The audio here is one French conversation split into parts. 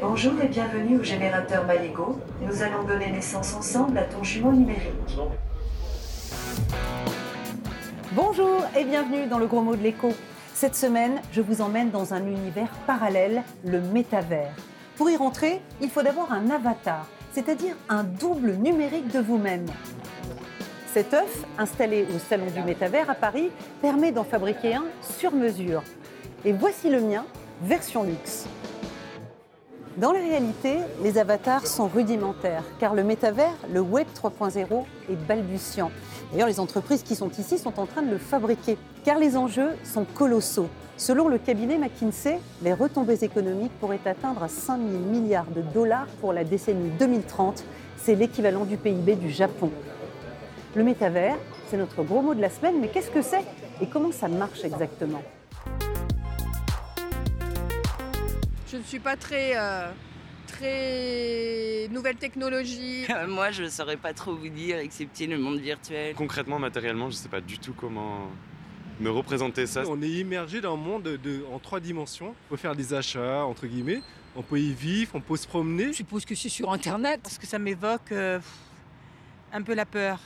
Bonjour et bienvenue au générateur MyLego. Nous allons donner naissance ensemble à ton jumeau numérique. Bonjour et bienvenue dans le gros mot de l'écho. Cette semaine, je vous emmène dans un univers parallèle, le métavers. Pour y rentrer, il faut d'abord un avatar, c'est-à-dire un double numérique de vous-même. Cet œuf, installé au Salon du Métavers à Paris, permet d'en fabriquer un sur mesure. Et voici le mien, version luxe. Dans la réalité, les avatars sont rudimentaires, car le métavers, le Web 3.0, est balbutiant. D'ailleurs, les entreprises qui sont ici sont en train de le fabriquer, car les enjeux sont colossaux. Selon le cabinet McKinsey, les retombées économiques pourraient atteindre 5 000 milliards de dollars pour la décennie 2030. C'est l'équivalent du PIB du Japon. Le métavers, c'est notre gros mot de la semaine, mais qu'est-ce que c'est? Et comment ça marche exactement? Je ne suis pas très, euh, très nouvelle technologie. Moi, je ne saurais pas trop vous dire, excepté le monde virtuel. Concrètement, matériellement, je ne sais pas du tout comment me représenter ça. On est immergé dans un monde de, en trois dimensions. On peut faire des achats, entre guillemets. On peut y vivre, on peut se promener. Je suppose que c'est sur Internet, parce que ça m'évoque euh, un peu la peur.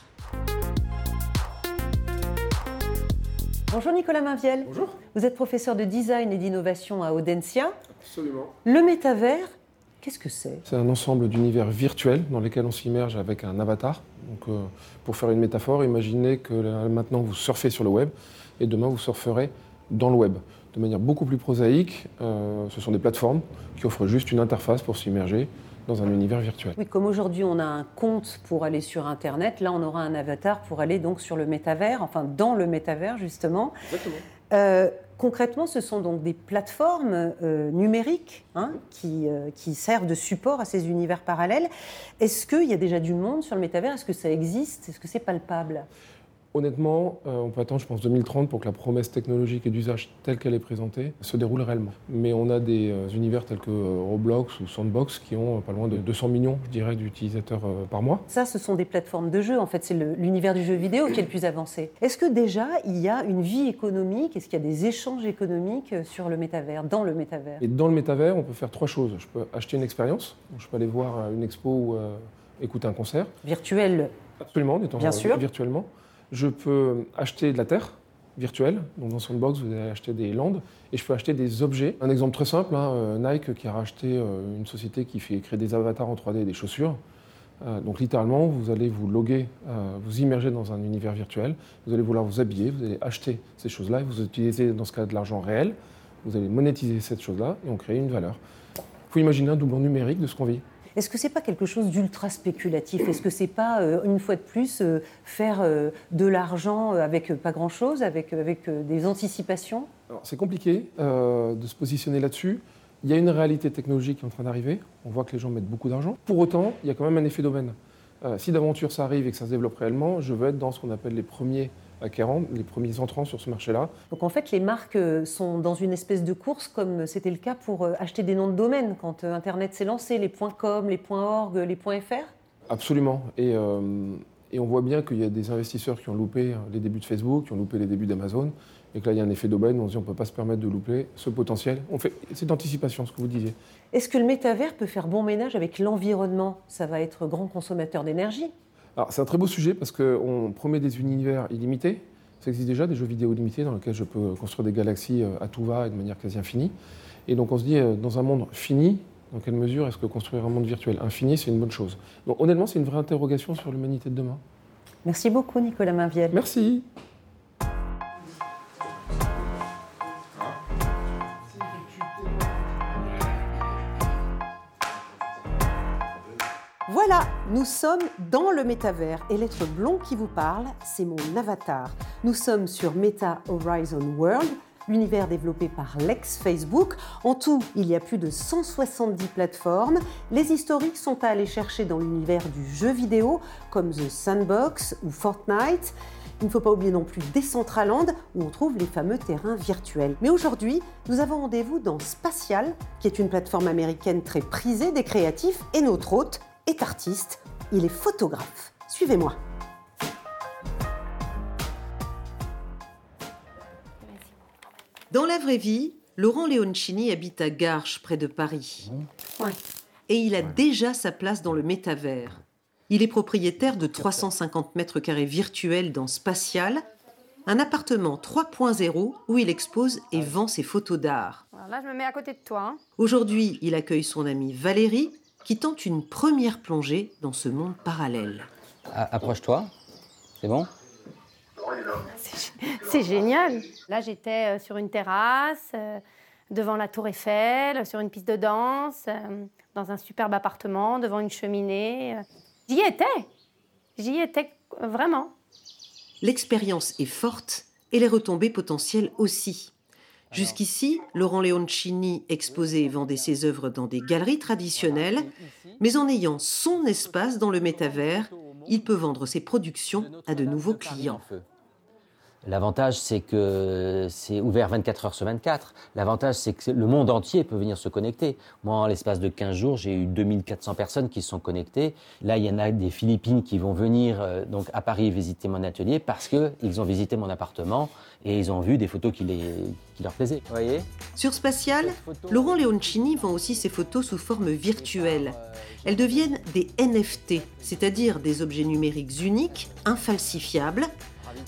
Bonjour Nicolas Mainviel. Bonjour. Vous êtes professeur de design et d'innovation à Audencia. Absolument. Le métavers, qu'est-ce que c'est? C'est un ensemble d'univers virtuels dans lesquels on s'immerge avec un avatar. Donc, euh, pour faire une métaphore, imaginez que là, maintenant vous surfez sur le web et demain vous surferez dans le web. De manière beaucoup plus prosaïque, euh, ce sont des plateformes qui offrent juste une interface pour s'immerger dans un univers virtuel. Oui, comme aujourd'hui on a un compte pour aller sur Internet, là on aura un avatar pour aller donc sur le métavers, enfin dans le métavers justement. Exactement. Euh, concrètement, ce sont donc des plateformes euh, numériques hein, qui, euh, qui, servent de support à ces univers parallèles. Est-ce qu'il y a déjà du monde sur le métavers? Est-ce que ça existe? Est-ce que c'est palpable? Honnêtement, euh, on peut attendre, je pense, 2030 pour que la promesse technologique et d'usage telle qu'elle est présentée se déroule réellement. Mais on a des euh, univers tels que euh, Roblox ou Sandbox qui ont pas loin de 200 millions, je dirais, d'utilisateurs par mois. Ça, ce sont des plateformes de jeu. En fait, c'est l'univers du jeu vidéo qui est le plus avancé. Est-ce que déjà, il y a une vie économique? Est-ce qu'il y a des échanges économiques sur le métavers, dans le métavers? Et dans le métavers, on peut faire trois choses. Je peux acheter une expérience. Je peux aller voir une expo ou écouter un concert. Virtuel Absolument, en étant Bien sûr. virtuellement. Je peux acheter de la terre virtuelle, donc dans Sandbox vous allez acheter des landes, et je peux acheter des objets. Un exemple très simple, hein, euh, Nike qui a racheté euh, une société qui fait créer des avatars en 3D et des chaussures. Euh, donc littéralement, vous allez vous loguer, vous immerger dans un univers virtuel, vous allez vouloir vous habiller, vous allez acheter ces choses-là, et vous utilisez dans ce cas de l'argent réel, vous allez monétiser cette chose-là, et on crée une valeur. Il faut imaginer un doublon numérique de ce qu'on vit. Est-ce que c'est pas quelque chose d'ultra spéculatif? Est-ce que c'est pas euh, une fois de plus euh, faire euh, de l'argent avec pas grand-chose, avec, avec des anticipations? C'est compliqué de se positionner là-dessus. Il y a une réalité technologique qui est en train d'arriver. On voit que les gens mettent beaucoup d'argent. Pour autant, il y a quand même un effet d'aubaine. si d'aventure ça arrive et que ça se développe réellement, je veux être dans ce qu'on appelle les premiers acquérants, les premiers entrants sur ce marché-là. Donc en fait, les marques euh, sont dans une espèce de course comme c'était le cas pour euh, acheter des noms de domaine quand euh, Internet s'est lancé, les .com, les .org, les .fr Absolument. Et, et on voit bien qu'il y a des investisseurs qui ont loupé les débuts de Facebook, qui ont loupé les débuts d'Amazon, et que là, il y a un effet d'aubaine, on se dit on ne peut pas se permettre de louper ce potentiel. On fait, c'est d'anticipation, ce que vous disiez. Est-ce que le métavers peut faire bon ménage avec l'environnement? Ça va être grand consommateur d'énergie alors, c'est un très beau sujet parce qu'on promet des univers illimités. Ça existe déjà, des jeux vidéo limités dans lesquels je peux construire des galaxies euh, à tout va et de manière quasi infinie. Et donc, on se dit, euh, dans un monde fini, dans quelle mesure est-ce que construire un monde virtuel infini, c'est une bonne chose? Donc, honnêtement, c'est une vraie interrogation sur l'humanité de demain. Merci beaucoup, Nicolas Mainviel. Merci. Nous sommes dans le métavers et l'être blond qui vous parle, c'est mon avatar. Nous sommes sur Meta Horizon World, l'univers développé par l'ex-Facebook. En tout, il y a plus de 170 plateformes. Les historiques sont à aller chercher dans l'univers du jeu vidéo, comme The Sandbox ou Fortnite. Il ne faut pas oublier non plus Decentraland, où on trouve les fameux terrains virtuels. Mais aujourd'hui, nous avons rendez-vous dans Spatial, qui est une plateforme américaine très prisée des créatifs, et notre hôte est artiste, il est photographe. Suivez-moi. Dans la vraie vie, Laurent Leoncini habite à Garches, près de Paris. Et il a déjà sa place dans le métavers. Il est propriétaire de 350 mètres carrés virtuels dans Spatial, un appartement 3.0 où il expose et vend ses photos d'art. Là, je me mets à côté de toi. hein. Aujourd'hui, il accueille son amie Valérie, qui tente une première plongée dans ce monde parallèle. A- Approche-toi. C'est bon? C'est génial. Là, j'étais euh, sur une terrasse, euh, devant la Tour Eiffel, sur une piste de danse, euh, dans un superbe appartement, devant une cheminée. J'y étais. J'y étais vraiment. L'expérience est forte et les retombées potentielles aussi. Jusqu'ici, Laurent Leoncini exposait et vendait ses œuvres dans des galeries traditionnelles, mais en ayant son espace dans le métavers, il peut vendre ses productions à de nouveaux clients. L'avantage, c'est que c'est ouvert 24 heures sur 24. L'avantage, c'est que le monde entier peut venir se connecter. Moi, en l'espace de 15 jours, j'ai eu 2400 personnes qui se sont connectées. Là, il y en a des Philippines qui vont venir euh, donc à Paris visiter mon atelier parce qu'ils ont visité mon appartement et ils ont vu des photos qui, les, qui leur plaisaient. Vous voyez? Sur Spatial, Laurent Leoncini vend aussi ses photos sous forme virtuelle. Elles deviennent des NFT, c'est-à-dire des objets numériques uniques, infalsifiables.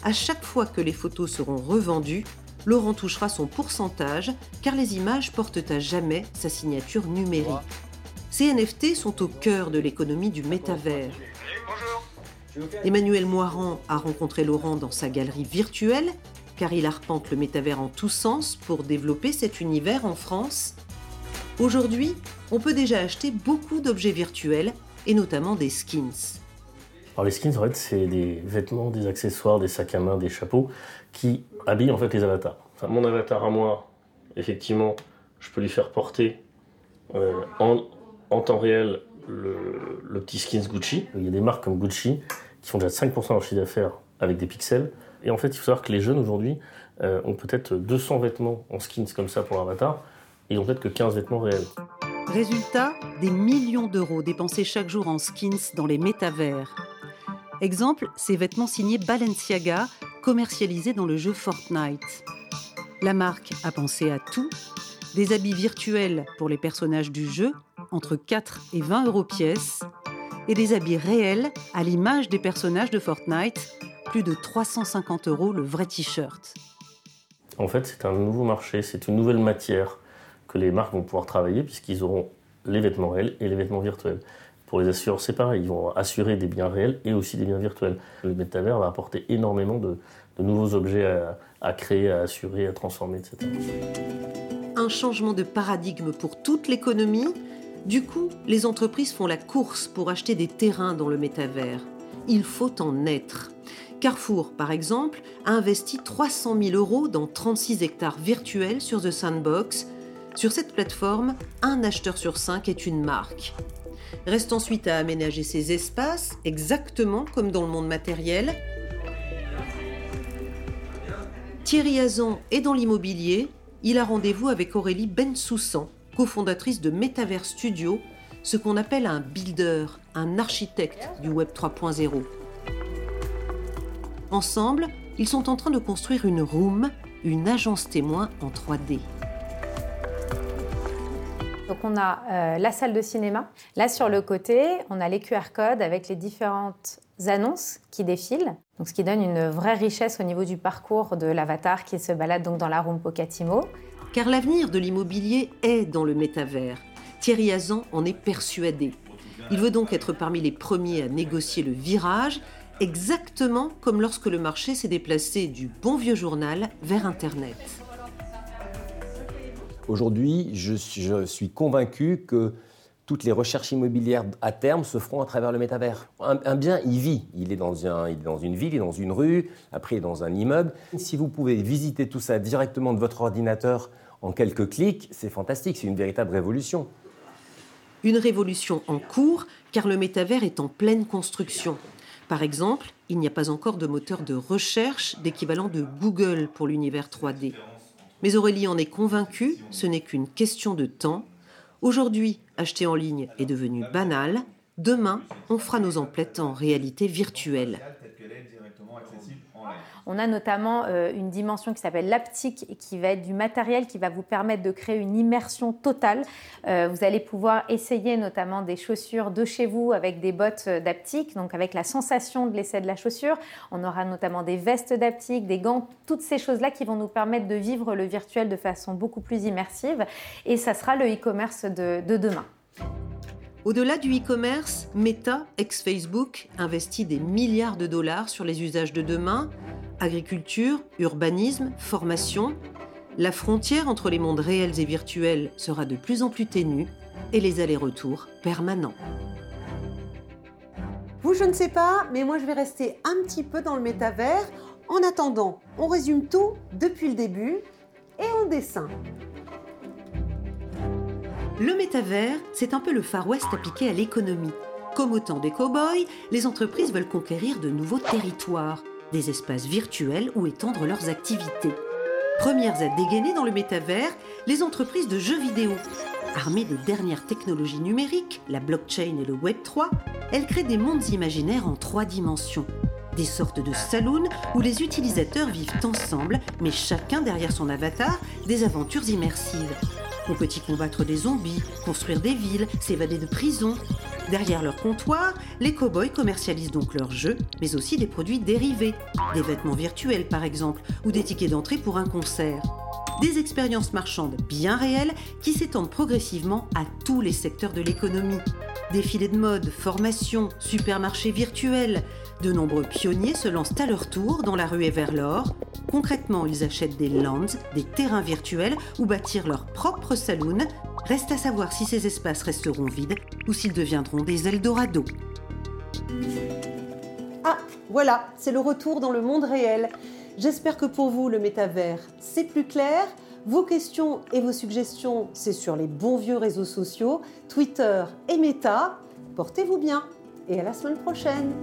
À chaque fois que les photos seront revendues, Laurent touchera son pourcentage car les images portent à jamais sa signature numérique. Ces NFT sont au cœur de l'économie du métavers. Emmanuel Moirand a rencontré Laurent dans sa galerie virtuelle car il arpente le métavers en tous sens pour développer cet univers en France. Aujourd'hui, on peut déjà acheter beaucoup d'objets virtuels et notamment des skins. Alors les skins, en fait, c'est des vêtements, des accessoires, des sacs à main, des chapeaux qui habillent en fait les avatars. Mon avatar à moi, effectivement, je peux lui faire porter euh, en, temps réel le, petit skins Gucci. Il y a des marques comme Gucci qui font déjà 5% de leur chiffre d'affaires avec des pixels. Et en fait, il faut savoir que les jeunes aujourd'hui euh, ont peut-être 200 vêtements en skins comme ça pour leur avatar et ils n'ont peut-être que 15 vêtements réels. Résultat, des millions d'euros dépensés chaque jour en skins dans les métavers. Exemple, ces vêtements signés Balenciaga, commercialisés dans le jeu Fortnite. La marque a pensé à tout. Des habits virtuels pour les personnages du jeu, entre 4 et 20 euros pièce, et des habits réels à l'image des personnages de Fortnite, plus de 350 euros le vrai t-shirt. En fait, c'est un nouveau marché, c'est une nouvelle matière que les marques vont pouvoir travailler puisqu'ils auront les vêtements réels et les vêtements virtuels. Pour les assureurs, c'est pareil, ils vont assurer des biens réels et aussi des biens virtuels. Le métavers va apporter énormément de, nouveaux objets à, à créer, à assurer, à transformer, etc. un changement de paradigme pour toute l'économie. Du coup, les entreprises font la course pour acheter des terrains dans le métavers. Il faut en être. Carrefour, par exemple, a investi 300 000 euros dans 36 hectares virtuels sur The Sandbox. Sur cette plateforme, un acheteur sur cinq est une marque. Reste ensuite à aménager ces espaces, exactement comme dans le monde matériel. Thierry Hazan est dans l'immobilier. Il a rendez-vous avec Aurélie Bensoussan, cofondatrice de Metaverse Studio, ce qu'on appelle un builder, un architecte du Web 3.0. Ensemble, ils sont en train de construire une room, une agence témoin en 3D. Donc on a euh, la salle de cinéma. Là sur le côté, on a les QR codes avec les différentes annonces qui défilent. Donc ce qui donne une vraie richesse au niveau du parcours de l'avatar qui se balade donc dans la room Pocatimo. Car l'avenir de l'immobilier est dans le métavers. Thierry Hazan en est persuadé. Il veut donc être parmi les premiers à négocier le virage, exactement comme lorsque le marché s'est déplacé du bon vieux journal vers Internet. Aujourd'hui, je, suis- convaincu que toutes les recherches immobilières à terme se feront à travers le métavers. Un, bien, il vit. Il est, dans il est dans une ville, il est dans une rue, après il est dans un immeuble. Si vous pouvez visiter tout ça directement de votre ordinateur en quelques clics, c'est fantastique, c'est une véritable révolution. Une révolution en cours car le métavers est en pleine construction. Par exemple, il n'y a pas encore de moteur de recherche d'équivalent de Google pour l'univers 3D. Mais Aurélie en est convaincue, ce n'est qu'une question de temps. Aujourd'hui, acheter en ligne est devenu banal. Demain, on fera nos emplettes en réalité virtuelle. On a notamment euh, une dimension qui s'appelle l'aptique, qui va être du matériel qui va vous permettre de créer une immersion totale. Euh, vous allez pouvoir essayer notamment des chaussures de chez vous avec des bottes d'aptique, donc avec la sensation de l'essai de la chaussure. On aura notamment des vestes d'aptique, des gants, toutes ces choses-là qui vont nous permettre de vivre le virtuel de façon beaucoup plus immersive. Et ça sera le e-commerce de demain. Au-delà du e-commerce, Meta, ex-Facebook, investit des milliards de dollars sur les usages de demain, agriculture, urbanisme, formation. La frontière entre les mondes réels et virtuels sera de plus en plus ténue et les allers-retours permanents. Vous, je ne sais pas, mais moi je vais rester un petit peu dans le métavers. En attendant, on résume tout depuis le début et on dessin. Le métavers, c'est un peu le Far West appliqué à l'économie. Comme au temps des cow-boys, les entreprises veulent conquérir de nouveaux territoires, des espaces virtuels où étendre leurs activités. Premières à dégainer dans le métavers, les entreprises de jeux vidéo. Armées des dernières technologies numériques, la blockchain et le Web 3, elles créent des mondes imaginaires en trois dimensions. Des sortes de saloons où les utilisateurs vivent ensemble, mais chacun derrière son avatar, des aventures immersives. On peut y combattre des zombies, construire des villes, s'évader de prison. Derrière leur comptoir, les cow-boys commercialisent donc leurs jeux, mais aussi des produits dérivés, des vêtements virtuels par exemple, ou des tickets d'entrée pour un concert. Des expériences marchandes bien réelles qui s'étendent progressivement à tous les secteurs de l'économie. Défilés de mode, formations, supermarchés virtuels. De nombreux pionniers se lancent à leur tour dans la ruée vers l'or. Concrètement, ils achètent des lands, des terrains virtuels ou bâtirent leur propre saloon. Reste à savoir si ces espaces resteront vides ou s'ils deviendront des Eldorado. Ah, voilà, c'est le retour dans le monde réel. J'espère que pour vous, le métavers, c'est plus clair. Vos questions et vos suggestions, c'est sur les bons vieux réseaux sociaux, Twitter et Meta. Portez-vous bien et à la semaine prochaine.